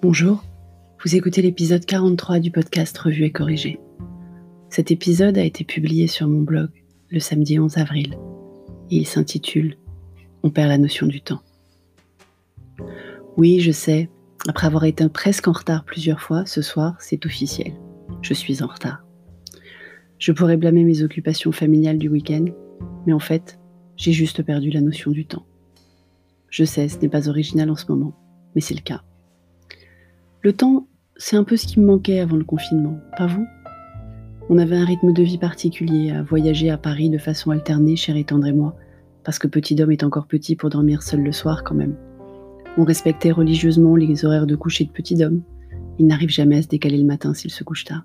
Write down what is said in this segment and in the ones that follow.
Bonjour, vous écoutez l'épisode 43 du podcast Revue et Corrigé. Cet épisode a été publié sur mon blog le samedi 11 avril et il s'intitule On perd la notion du temps. Oui, je sais, après avoir été presque en retard plusieurs fois, ce soir, c'est officiel. Je suis en retard. Je pourrais blâmer mes occupations familiales du week-end, mais en fait, j'ai juste perdu la notion du temps. Je sais, ce n'est pas original en ce moment, mais c'est le cas. Le temps, c'est un peu ce qui me manquait avant le confinement, pas vous? On avait un rythme de vie particulier, à voyager à Paris de façon alternée, cher et tendre et moi, parce que Petit Dom est encore petit pour dormir seul le soir quand même. On respectait religieusement les horaires de coucher de Petit Dom. Il n'arrive jamais à se décaler le matin s'il se couche tard.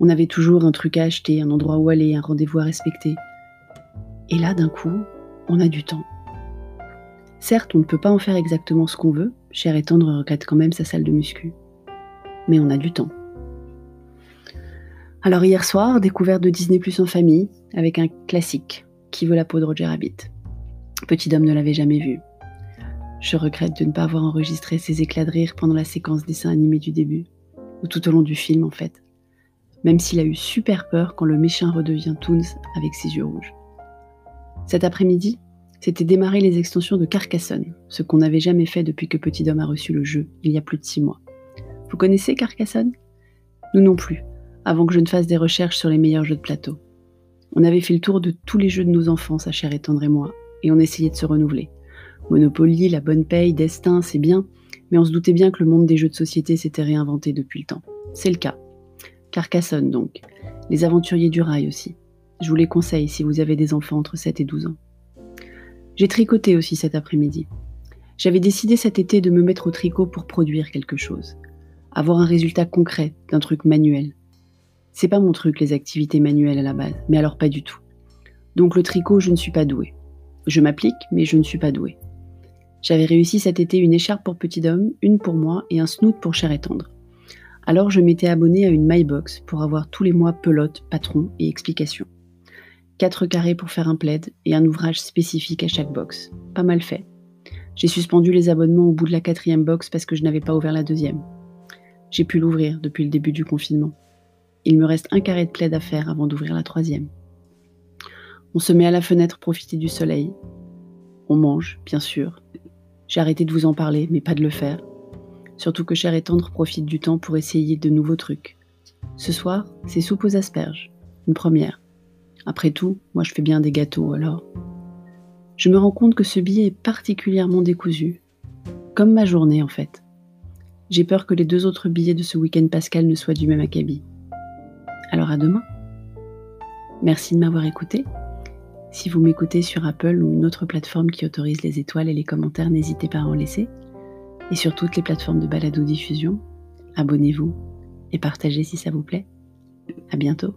On avait toujours un truc à acheter, un endroit où aller, un rendez-vous à respecter. Et là, d'un coup, on a du temps. Certes, on ne peut pas en faire exactement ce qu'on veut, Cher et Tendre regrette quand même sa salle de muscu. Mais on a du temps. Alors hier soir, découverte de Disney Plus en famille, avec un classique, Qui veut la peau de Roger Rabbit. Petit homme ne l'avait jamais vu. Je regrette de ne pas avoir enregistré ses éclats de rire pendant la séquence dessin animé du début, ou tout au long du film en fait, même s'il a eu super peur quand le méchant redevient Toons avec ses yeux rouges. Cet après-midi, c'était démarrer les extensions de Carcassonne, ce qu'on n'avait jamais fait depuis que Petit Dom a reçu le jeu, il y a plus de six mois. Vous connaissez Carcassonne? Nous non plus, avant que je ne fasse des recherches sur les meilleurs jeux de plateau. On avait fait le tour de tous les jeux de nos enfants, sa chère et tendre et moi, et on essayait de se renouveler. Monopoly, la bonne paye, Destin, c'est bien, mais on se doutait bien que le monde des jeux de société s'était réinventé depuis le temps. C'est le cas. Carcassonne donc. Les aventuriers du rail aussi. Je vous les conseille si vous avez des enfants entre 7 et 12 ans. J'ai tricoté aussi cet après-midi. J'avais décidé cet été de me mettre au tricot pour produire quelque chose, avoir un résultat concret d'un truc manuel. C'est pas mon truc les activités manuelles à la base, mais alors pas du tout. Donc le tricot, je ne suis pas douée. Je m'applique, mais je ne suis pas douée. J'avais réussi cet été une écharpe pour petit homme, une pour moi et un snoot pour cher et tendre. Alors je m'étais abonnée à une MyBox pour avoir tous les mois pelote, patron et explications. 4 carrés pour faire un plaid et un ouvrage spécifique à chaque box. Pas mal fait. J'ai suspendu les abonnements au bout de la quatrième box parce que je n'avais pas ouvert la deuxième. J'ai pu l'ouvrir depuis le début du confinement. Il me reste un carré de plaid à faire avant d'ouvrir la troisième. On se met à la fenêtre profiter du soleil. On mange, bien sûr. J'ai arrêté de vous en parler, mais pas de le faire. Surtout que Cher et Tendre profite du temps pour essayer de nouveaux trucs. Ce soir, c'est soupe aux asperges. Une première. Après tout, moi je fais bien des gâteaux alors. Je me rends compte que ce billet est particulièrement décousu. Comme ma journée en fait. J'ai peur que les deux autres billets de ce week-end pascal ne soient du même acabit. Alors à demain. Merci de m'avoir écouté. Si vous m'écoutez sur Apple ou une autre plateforme qui autorise les étoiles et les commentaires, n'hésitez pas à en laisser. Et sur toutes les plateformes de balado-diffusion, abonnez-vous et partagez si ça vous plaît. À bientôt.